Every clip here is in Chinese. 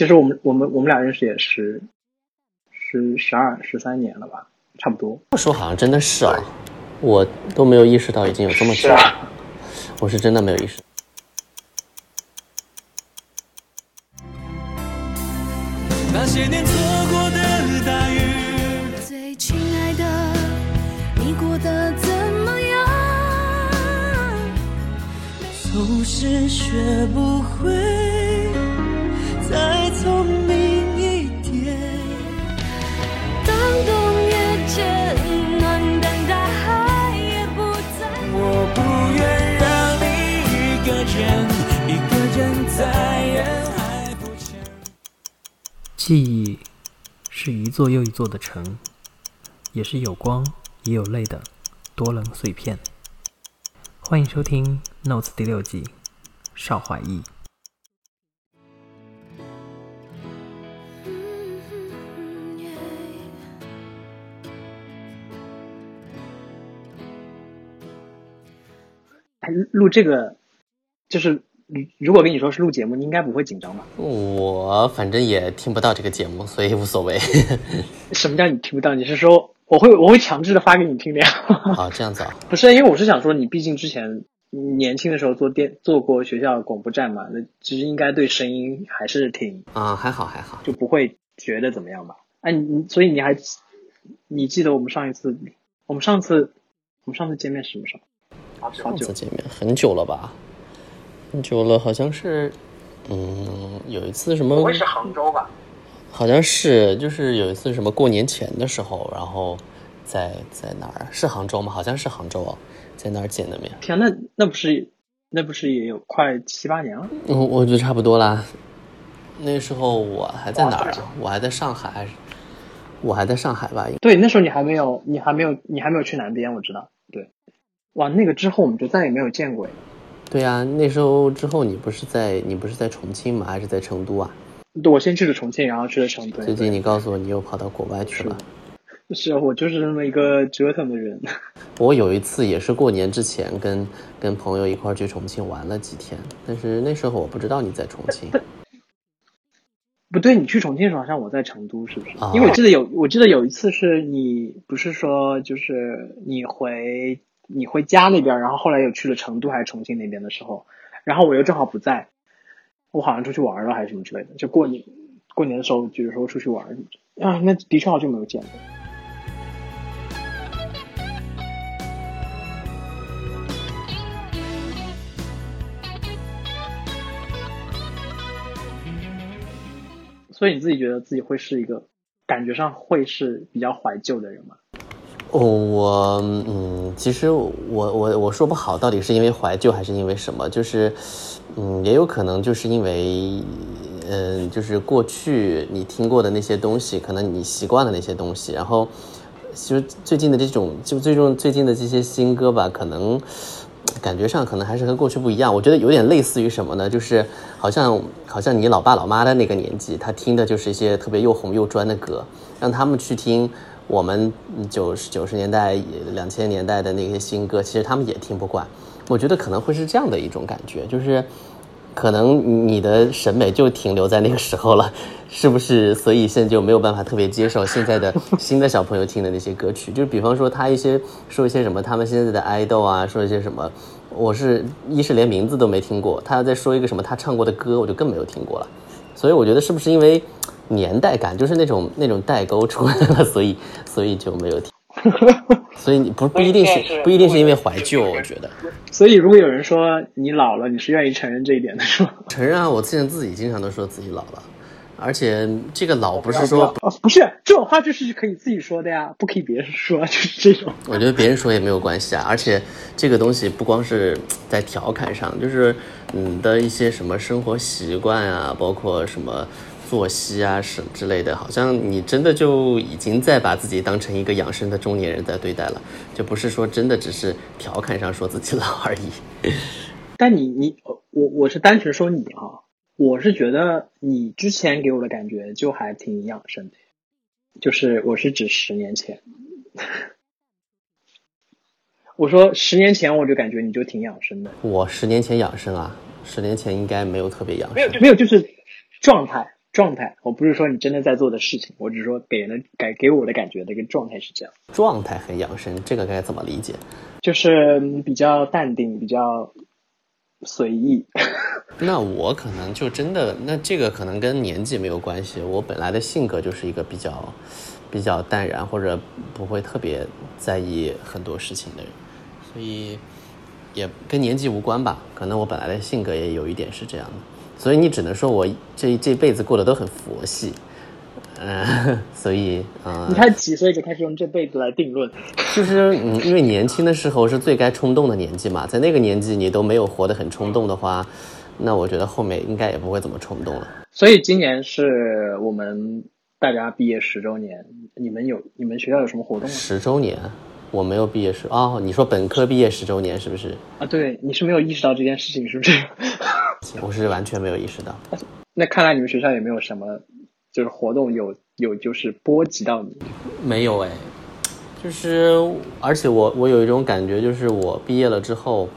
其实我们我们我们俩认识也是十十二十三年了吧，差不多。这么说好像真的是啊，我都没有意识到已经有这么久了，啊我是真的没有意识。那些年错过的大雨，最亲爱的，你过得怎么样？总是学不会记忆是一座又一座的城，也是有光也有泪的多棱碎片。欢迎收听《Notes》第六季，邵怀义。哎，录这个就是如如果跟你说是录节目，你应该不会紧张吧？我反正也听不到这个节目，所以无所谓。什么叫你听不到？你是说我会我会强制的发给你听的呀？啊，这样子啊，不是，因为我是想说，你毕竟之前年轻的时候做电做过学校广播站嘛，那其实应该对声音还是挺啊，还好还好。就不会觉得怎么样吧？哎，你你所以你还你记得我们上一次我们上次我们上次见面是什么时候？好上久次见面很久了吧？很久了，好像是，嗯，有一次什么？杭州吧？好像是，就是有一次什么过年前的时候，然后在在哪儿？是杭州吗？好像是杭州哦，在哪儿见的面。天，那那不是那不是也有快七八年了？嗯，我觉得差不多啦。那时候我还在哪儿啊？我还在上海，还是我还在上海吧？对，那时候你还没有你还没有你还没有去南边，我知道。对，哇，那个之后我们就再也没有见过呀。对呀、那时候之后你不是在你不是在重庆吗？还是在成都啊？对，我先去了重庆，然后去了成都。最近你告诉我你又跑到国外去了。是我就是那么一个折腾的人。我有一次也是过年之前跟跟朋友一块儿去重庆玩了几天，但是那时候我不知道你在重庆。不对，你去重庆的时候好像我在成都，是不是？啊因为我记得有，我记得有一次是你不是说就是你回你回家那边，然后后来又去了成都还是重庆那边的时候，然后我又正好不在，我好像出去玩了还是什么之类的，就过年过年的时候，就是说出去玩啊，那的确好久没有见了。所以你自己觉得自己会是一个感觉上会是比较怀旧的人吗？哦，我嗯，其实我我我说不好，到底是因为怀旧还是因为什么？就是，嗯，也有可能就是因为，嗯，就是过去你听过的那些东西，可能你习惯了那些东西，然后，其实最近的这种，就最终最近的这些新歌吧，可能感觉上可能还是和过去不一样。我觉得有点类似于什么呢？就是好像好像你老爸老妈的那个年纪，他听的就是一些特别又红又专的歌，让他们去听。我们九十九十年代、两千年代的那些新歌，其实他们也听不惯。我觉得可能会是这样的一种感觉，就是可能你的审美就停留在那个时候了，是不是？所以现在就没有办法特别接受现在的 新的小朋友听的那些歌曲。就是比方说他一些说一些什么，他们现在的爱豆啊，说一些什么，我是一是连名字都没听过，他要再说一个什么他唱过的歌，我就更没有听过了。所以我觉得是不是因为年代感，就是那种那种代沟出来了，所以所以就没有听。所以你不不一定是不一定是因为怀旧，我觉得所以如果有人说你老了，你是愿意承认这一点的，是吗？承认啊，我现在自己经常都说自己老了，而且这个老不是说，哦，不是这种话就是可以自己说的呀，不可以别人说，就是这种。我觉得别人说也没有关系啊，而且这个东西不光是在调侃上，就是你的一些什么生活习惯啊，包括什么。作息啊，什之类的，好像你真的就已经在把自己当成一个养生的中年人在对待了，就不是说真的只是调侃上说自己老而已。但你你我我是单纯说你啊，我是觉得你之前给我的感觉就还挺养生的，就是我是指十年前，我说十年前我就感觉你就挺养生的，我十年前养生啊，十年前应该没有特别养生，没有就是状态。状态。我不是说你真的在做的事情，我只是说给人的给给我的感觉的一个状态是这样，状态很养生，这个该怎么理解？就是嗯比较淡定，比较随意。那我可能就真的，那这个可能跟年纪没有关系。我本来的性格就是一个比较比较淡然，或者不会特别在意很多事情的人，所以也跟年纪无关吧。可能我本来的性格也有一点是这样的，所以你只能说我这这辈子过得都很佛系，嗯、所以嗯、你看几岁就开始用这辈子来定论？就是嗯，因为年轻的时候是最该冲动的年纪嘛，在那个年纪你都没有活得很冲动的话，那我觉得后面应该也不会怎么冲动了。所以今年是我们大家毕业十周年，你们有你们学校有什么活动吗？十周年，我没有毕业十哦，你说本科毕业十周年是不是？啊，对，你是没有意识到这件事情，是不是？我是完全没有意识到。那看来你们学校也没有什么就是活动有有就是波及到你。没有哎，就是而且我我有一种感觉，就是我毕业了之后，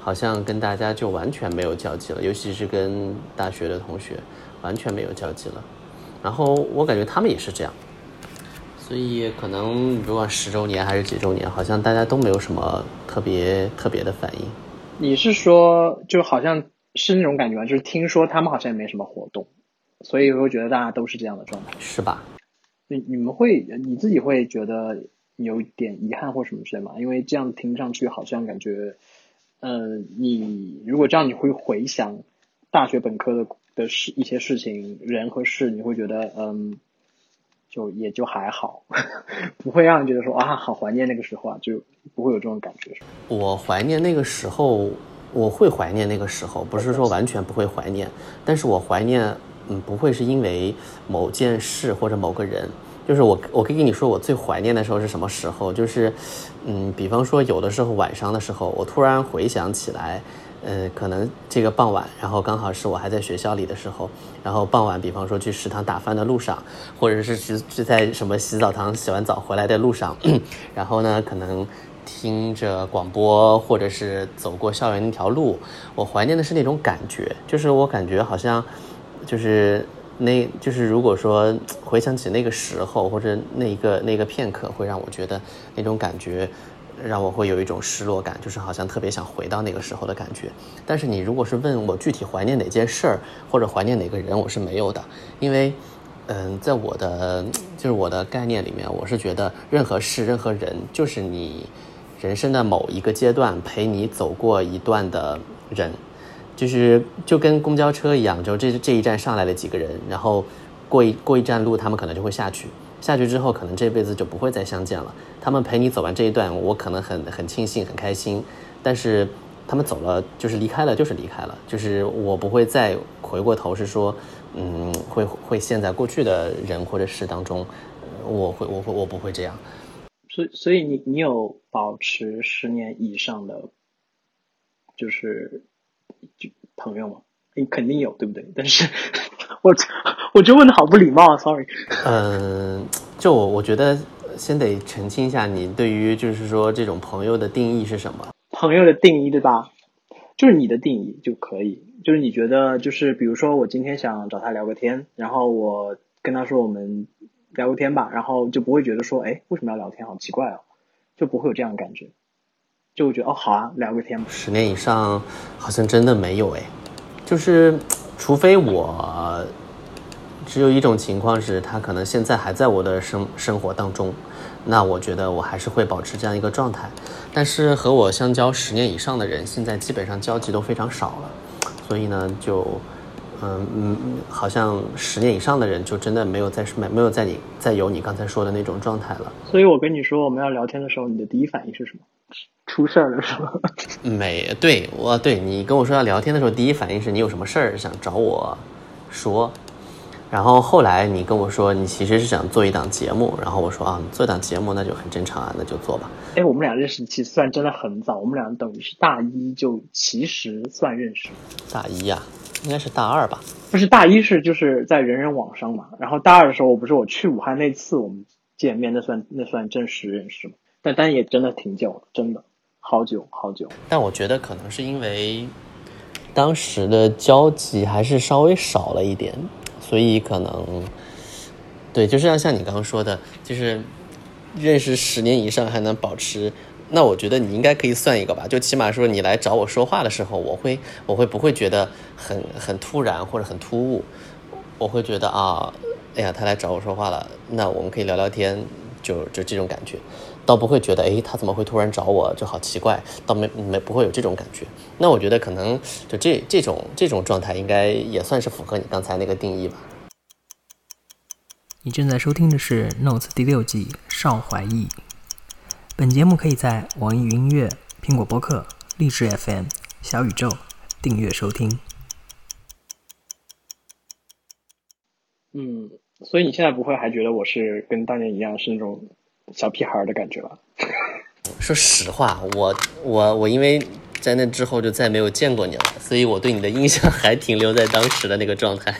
好像跟大家就完全没有交集了，尤其是跟大学的同学完全没有交集了。然后我感觉他们也是这样，所以可能不管十周年还是几周年，好像大家都没有什么特别特别的反应。你是说就好像是那种感觉吗？就是听说他们好像也没什么活动，所以我觉得大家都是这样的状态。是吧？你你们会你自己会觉得有点遗憾或什么之类吗？因为这样听上去好像感觉，呃，你如果这样你会回想大学本科的的事一些事情人和事，你会觉得嗯，就也就还好，不会让你觉得说啊好怀念那个时候啊，就不会有这种感觉。我怀念那个时候，我会怀念那个时候，不是说完全不会怀念，但是我怀念，嗯，不会是因为某件事或者某个人，就是我，我可以跟你说，我最怀念的时候是什么时候？就是，嗯，比方说有的时候晚上的时候，我突然回想起来，呃，可能这个傍晚，然后刚好是我还在学校里的时候，然后傍晚，比方说去食堂打饭的路上，或者是去是在什么洗澡堂洗完澡回来的路上，然后呢，可能听着广播，或者是走过校园那条路，我怀念的是那种感觉，就是我感觉好像，就是那，就是如果说回想起那个时候或者那一个那个片刻，会让我觉得那种感觉。让我会有一种失落感，就是好像特别想回到那个时候的感觉。但是你如果是问我具体怀念哪件事儿或者怀念哪个人，我是没有的，因为，嗯，在我的就是我的概念里面，我是觉得任何事、任何人，就是你人生的某一个阶段陪你走过一段的人，就是就跟公交车一样，就这这一站上来了几个人，然后过一过一站路，他们可能就会下去。下去之后，可能这辈子就不会再相见了。他们陪你走完这一段，我可能很很庆幸、很开心。但是他们走了，就是离开了，就是离开了，就是我不会再回过头，是说，嗯，会会陷在过去的人或者事当中，我会我会我不会这样。所以所以你你有保持十年以上的，就是就朋友吗？你肯定有，对不对？但是我 我就问的好不礼貌啊，sorry。嗯，就我我觉得先得澄清一下，你对于就是说这种朋友的定义是什么？朋友的定义对吧？就是你的定义就可以，就是你觉得就是比如说我今天想找他聊个天，然后我跟他说我们聊个天吧，然后就不会觉得说哎为什么要聊天，好奇怪哦，就不会有这样的感觉，就会觉得哦好啊聊个天吧。十年以上好像真的没有哎，就是除非我只有一种情况是他可能现在还在我的生生活当中，那我觉得我还是会保持这样一个状态。但是和我相交十年以上的人，现在基本上交集都非常少了，所以呢，就嗯嗯，好像十年以上的人就真的没有在没没有在你再有你刚才说的那种状态了。所以我跟你说我们要聊天的时候，你的第一反应是什么？出事儿了是吧？没 对我对你跟我说要聊天的时候，第一反应是你有什么事儿想找我说，然后后来你跟我说你其实是想做一档节目，然后我说啊，做一档节目那就很正常啊，那就做吧。哎，我们俩认识其实算真的很早，我们俩等于是大一就其实算认识，大一呀、应该是大二吧？不是大一是就是在人人网上嘛，然后大二的时候我不是我去武汉那次我们见面，那算那算正式认识嘛，但但也真的挺久了，真的好久好久。但我觉得可能是因为当时的交集还是稍微少了一点，所以可能，对，就是像像你刚刚说的，就是认识十年以上还能保持，那我觉得你应该可以算一个吧，就起码说你来找我说话的时候，我会我会不会觉得很很突然或者很突兀，我会觉得啊，哎呀，他来找我说话了，那我们可以聊聊天，就就这种感觉。倒不会觉得，哎，他怎么会突然找我，就好奇怪，倒没没不会有这种感觉。那我觉得可能就这这种这种状态，应该也算是符合你刚才那个定义吧。你正在收听的是《Notes》第六季《邵怀义》。本节目可以在网易云音乐、苹果播客、荔枝 FM、小宇宙订阅收听。嗯，所以你现在不会还觉得我是跟当年一样是那种小屁孩儿的感觉吧？说实话，我我我因为在那之后就再没有见过你了，所以我对你的印象还停留在当时的那个状态。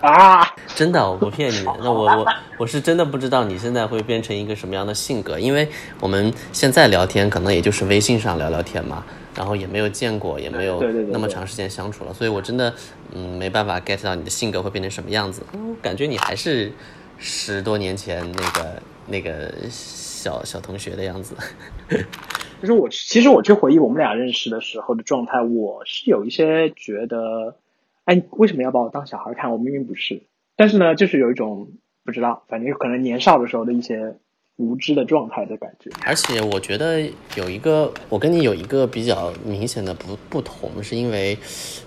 啊，真的，我不骗你。那我我我是真的不知道你现在会变成一个什么样的性格，因为我们现在聊天可能也就是微信上聊聊天嘛，然后也没有见过，也没有那么长时间相处了，所以我真的嗯没办法 get 到你的性格会变成什么样子。我感觉你还是十多年前那个那个小小同学的样子。就是我其实我去回忆我们俩认识的时候的状态，我是有一些觉得，哎，为什么要把我当小孩看？我明明不是。但是呢，就是有一种不知道，反正可能年少的时候的一些无知的状态的感觉。而且我觉得有一个，我跟你有一个比较明显的不不同，是因为，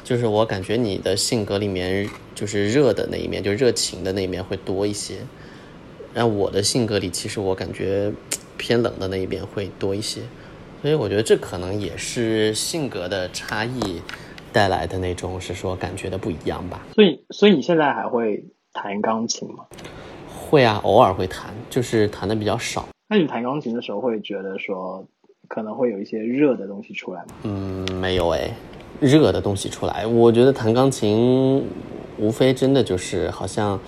就是我感觉你的性格里面就是热的那一面，就热情的那一面会多一些。然后我的性格里，其实我感觉偏冷的那一边会多一些，所以我觉得这可能也是性格的差异带来的那种，是说感觉的不一样吧。所以，所以你现在还会弹钢琴吗？会啊，偶尔会弹，就是弹的比较少。那你弹钢琴的时候会觉得说，可能会有一些热的东西出来吗？嗯，没有哎，热的东西出来。我觉得弹钢琴，无非真的就是好像，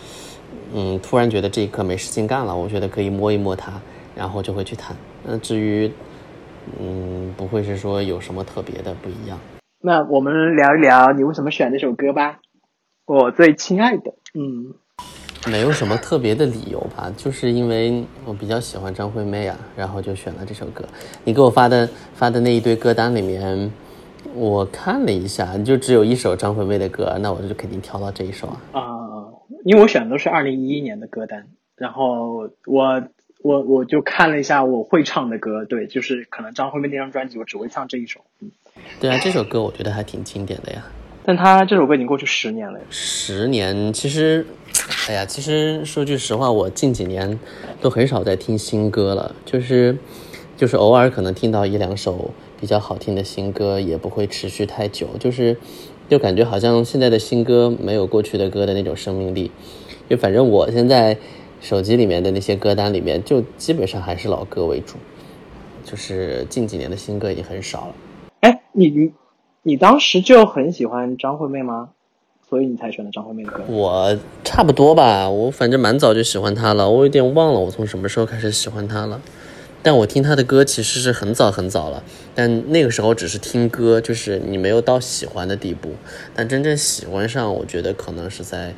嗯，突然觉得这一刻没事情干了，我觉得可以摸一摸它，然后就会去弹。那至于，嗯，不会是说有什么特别的不一样。那我们聊一聊你为什么选这首歌吧。我最亲爱的，嗯，没有什么特别的理由吧，就是因为我比较喜欢张惠妹啊，然后就选了这首歌。你给我发的发的那一堆歌单里面，我看了一下，就只有一首张惠妹的歌，那我就肯定挑到这一首啊。啊、因为我选的都是二零一一年的歌单，然后我我我就看了一下我会唱的歌，对，就是可能张惠妹那张专辑我只会唱这一首，嗯，对啊，这首歌我觉得还挺经典的呀。但他这首歌已经过去十年了，十年，其实，哎呀，其实说句实话，我近几年都很少在听新歌了，就是，就是偶尔可能听到一两首比较好听的新歌，也不会持续太久，就是，就感觉好像现在的新歌没有过去的歌的那种生命力，就反正我现在手机里面的那些歌单里面，就基本上还是老歌为主，就是近几年的新歌已经很少了。哎，你你你当时就很喜欢张惠妹吗？所以你才选的张惠妹的歌？我差不多吧，我反正蛮早就喜欢她了，我有点忘了我从什么时候开始喜欢她了。但我听她的歌其实是很早很早了，但那个时候只是听歌，就是你没有到喜欢的地步。但真正喜欢上，我觉得可能是在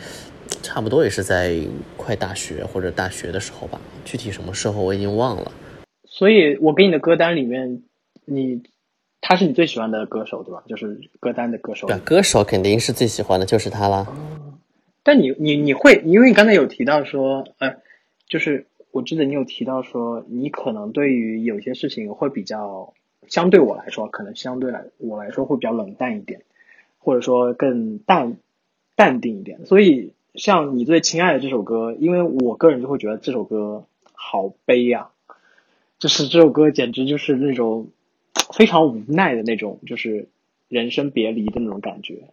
差不多也是在快大学或者大学的时候吧，具体什么时候我已经忘了。所以我给你的歌单里面，你他是你最喜欢的歌手对吧？就是歌单的歌手对。啊，歌手肯定是最喜欢的就是他啦。但你你你会，因为你刚才有提到说，呃，就是我记得你有提到说，你可能对于有些事情会比较，相对我来说，可能相对来我来说会比较冷淡一点，或者说更淡淡定一点。所以像你最亲爱的这首歌，因为我个人就会觉得这首歌好悲呀、就是这首歌简直就是那种非常无奈的那种，就是人生别离的那种感觉。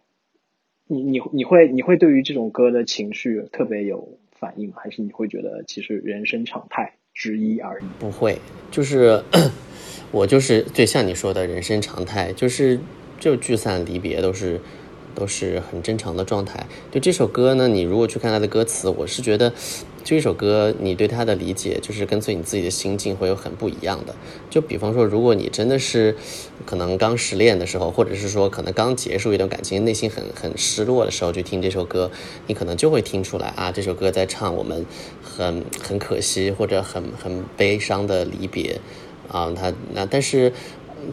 你你你会你会对于这种歌的情绪特别有反应？还是你会觉得其实人生常态之一而已？不会，就是 我就是对像你说的人生常态，就是就聚散离别都是都是很正常的状态。就这首歌呢，你如果去看它的歌词，我是觉得就一首歌，你对它的理解就是跟随你自己的心境会有很不一样的。就比方说，如果你真的是可能刚失恋的时候，或者是说可能刚结束一段感情，内心很很失落的时候，去听这首歌，你可能就会听出来啊，这首歌在唱我们很很可惜或者很很悲伤的离别啊。它那但是。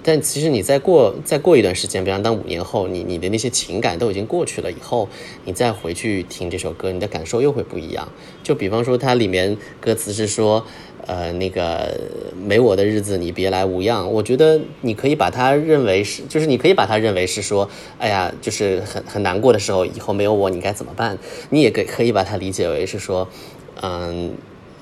但其实你再过再过一段时间，比方当五年后，你你的那些情感都已经过去了以后，你再回去听这首歌，你的感受又会不一样。就比方说，它里面歌词是说，呃，那个没我的日子你别来无恙。我觉得你可以把它认为是，就是你可以把它认为是说，哎呀，就是很很难过的时候，以后没有我你该怎么办？你也可可以把它理解为是说，嗯。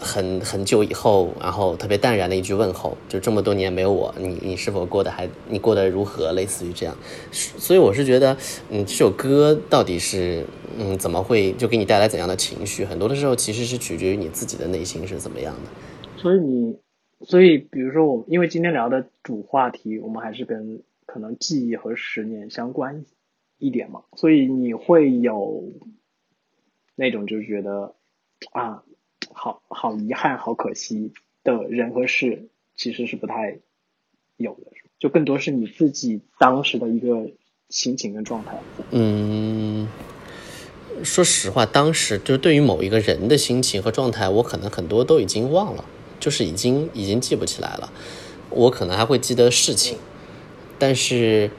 很很久以后，然后特别淡然的一句问候，就这么多年没有我，你你是否过得还你过得如何？类似于这样，所以我是觉得，嗯，这首歌到底是嗯怎么会就给你带来怎样的情绪？很多的时候其实是取决于你自己的内心是怎么样的。所以你，所以比如说我，因为今天聊的主话题，我们还是跟可能记忆和十年相关一点嘛，所以你会有那种就觉得啊。好好遗憾、好可惜的人和事，其实是不太有的，就更多是你自己当时的一个心情跟状态。嗯，说实话，当时就是对于某一个人的心情和状态，我可能很多都已经忘了，就是已经已经记不起来了。我可能还会记得事情，但是，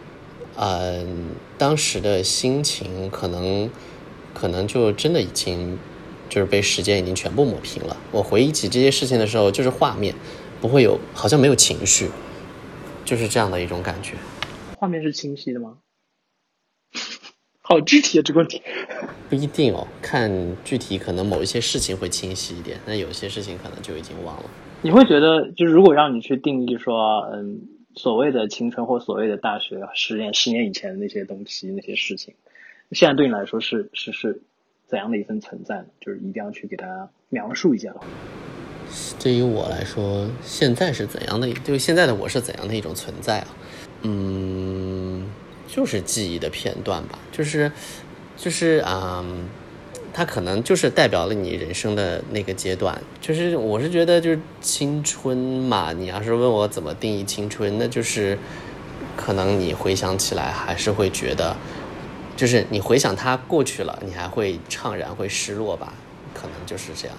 嗯，当时的心情可能可能就真的已经。就是被时间已经全部抹平了。我回忆起这些事情的时候，就是画面，不会有，好像没有情绪，就是这样的一种感觉。画面是清晰的吗？好具体啊，这个问题。不一定哦，看具体，可能某一些事情会清晰一点，但有些事情可能就已经忘了。你会觉得，就是如果让你去定义说，嗯，所谓的青春或所谓的大学，十年、十年以前的那些东西、那些事情，现在对你来说是是是？怎样的一份存在呢？就是一定要去给大家描述一下了。对于我来说，现在是怎样的？对现在的我是怎样的一种存在啊？嗯，就是记忆的片段吧。就是，就是啊，它可能就是代表了你人生的那个阶段。就是我是觉得，就是青春嘛。你要是问我怎么定义青春，那就是可能你回想起来还是会觉得。就是你回想它过去了，你还会怅然，会失落吧？可能就是这样。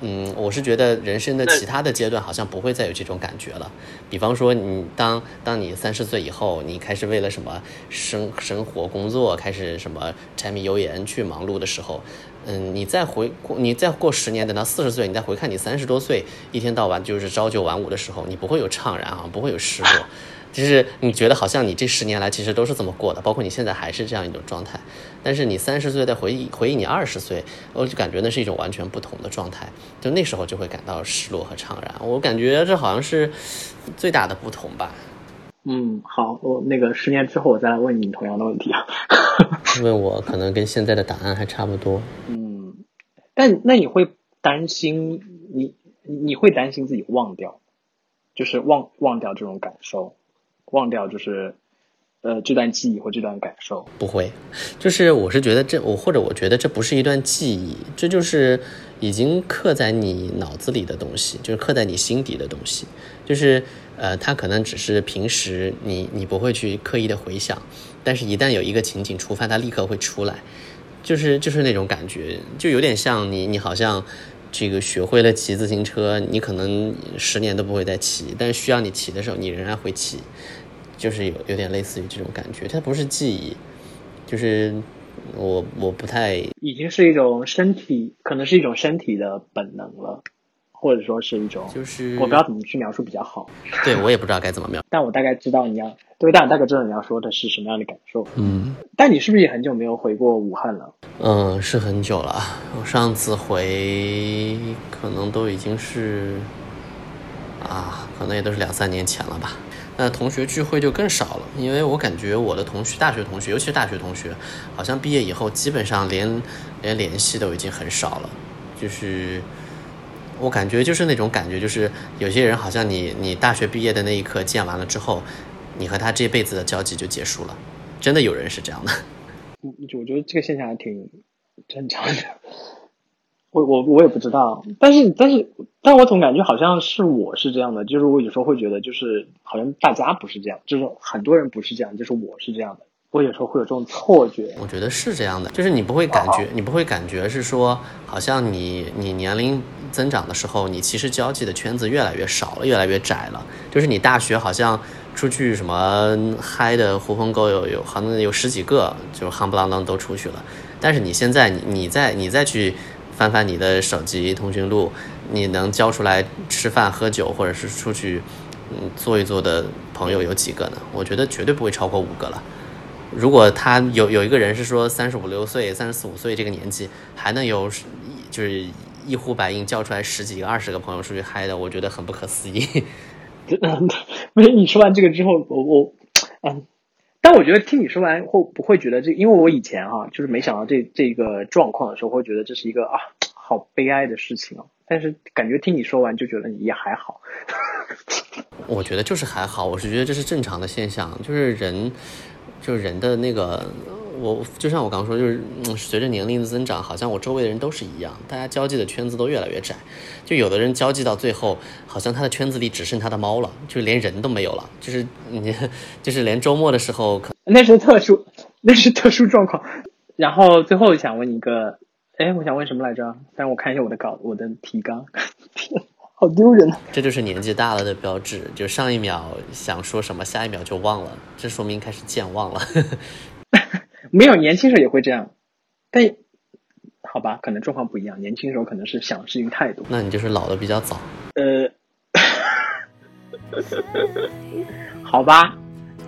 嗯，我是觉得人生的其他的阶段好像不会再有这种感觉了。比方说，你当当你三十岁以后，你开始为了什么生生活、工作开始什么柴米油盐去忙碌的时候，嗯，你再回过，你再过十年，等到四十岁，你再回看你三十多岁一天到晚就是朝九晚五的时候，你不会有怅然啊，不会有失落。就是你觉得好像你这十年来其实都是这么过的，包括你现在还是这样一种状态。但是你三十岁再回忆回忆你二十岁，我就感觉那是一种完全不同的状态。就那时候就会感到失落和怅然。我感觉这好像是最大的不同吧。嗯，好，我那个十年之后我再来问你同样的问题啊。问我可能跟现在的答案还差不多。嗯，但那你会担心你你会担心自己忘掉，就是忘忘掉这种感受。忘掉就是，呃，这段记忆或这段感受不会，就是我是觉得这我或者我觉得这不是一段记忆，这就是已经刻在你脑子里的东西，就是刻在你心底的东西，就是呃，它可能只是平时你你不会去刻意的回想，但是一旦有一个情景触发，它立刻会出来，就是就是那种感觉，就有点像你你好像这个学会了骑自行车，你可能十年都不会再骑，但是需要你骑的时候，你仍然会骑。就是有有点类似于这种感觉，它不是记忆，就是我我不太已经是一种身体，可能是一种身体的本能了，或者说是一种，就是我不知道怎么去描述比较好。对我也不知道该怎么描，但我大概知道你要对，但我大概知道你要说的是什么样的感受。嗯，但你是不是也很久没有回过武汉了？嗯，是很久了，我上次回可能都已经是啊，可能也都是两三年前了吧。那同学聚会就更少了，因为我感觉我的同学，大学同学，尤其是大学同学，好像毕业以后基本上连连联系都已经很少了。就是我感觉就是那种感觉，就是有些人好像你你大学毕业的那一刻见完了之后，你和他这辈子的交集就结束了。真的有人是这样的。嗯，我觉得这个现象还挺正常的。我我我也不知道，但是但是但我总感觉好像是我是这样的，就是我有时候会觉得就是好像大家不是这样，就是很多人不是这样，就是我是这样的，我有时候会有这种错觉。我觉得是这样的，就是你不会感觉，你不会感觉是说，好像你你年龄增长的时候，你其实交际的圈子越来越少了，越来越窄了。就是你大学好像出去什么嗨的狐朋狗友有好像有十几个，就是夯不啷当都出去了。但是你现在你你再你再去翻翻你的手机通讯录，你能交出来吃饭喝酒或者是出去嗯坐一坐的朋友有几个呢？我觉得绝对不会超过五个了。如果他有有一个人是说三十五六岁、三十四五岁这个年纪，还能有就是一呼百应叫出来十几个、二十个朋友出去嗨的，我觉得很不可思议。不是 你说完这个之后，我我嗯，但我觉得听你说完会不会觉得这？因为我以前哈、就是没想到这这个状况的时候，会觉得这是一个啊好悲哀的事情哦。但是感觉听你说完就觉得也还好。我觉得就是还好，我是觉得这是正常的现象，就是人，就是人的那个，我就像我刚说，就是嗯，随着年龄的增长，好像我周围的人都是一样，大家交际的圈子都越来越窄，就有的人交际到最后，好像他的圈子里只剩他的猫了，就连人都没有了，就是你，就是连周末的时候，可那是特殊，那是特殊状况。然后最后想问你一个，哎，我想问什么来着？但是我看一下我的稿，我的提纲，天，好丢人啊！这就是年纪大了的标志，就上一秒想说什么，下一秒就忘了，这说明开始健忘了。没有年轻时候也会这样，但好吧，可能状况不一样。年轻时候可能是想事情太多。那你就是老的比较早。呃，好吧，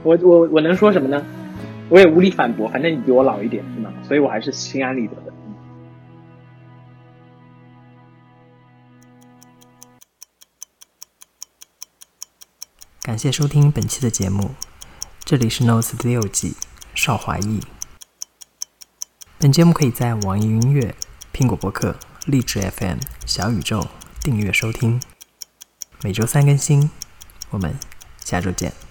我我我能说什么呢？我也无力反驳，反正你比我老一点，是吗？所以我还是心安理得的。感谢收听本期的节目，这里是 Notes 第六季邵华义。本节目可以在网易云音乐、苹果播客、荔枝 FM、小宇宙订阅收听，每周三更新。我们下周见。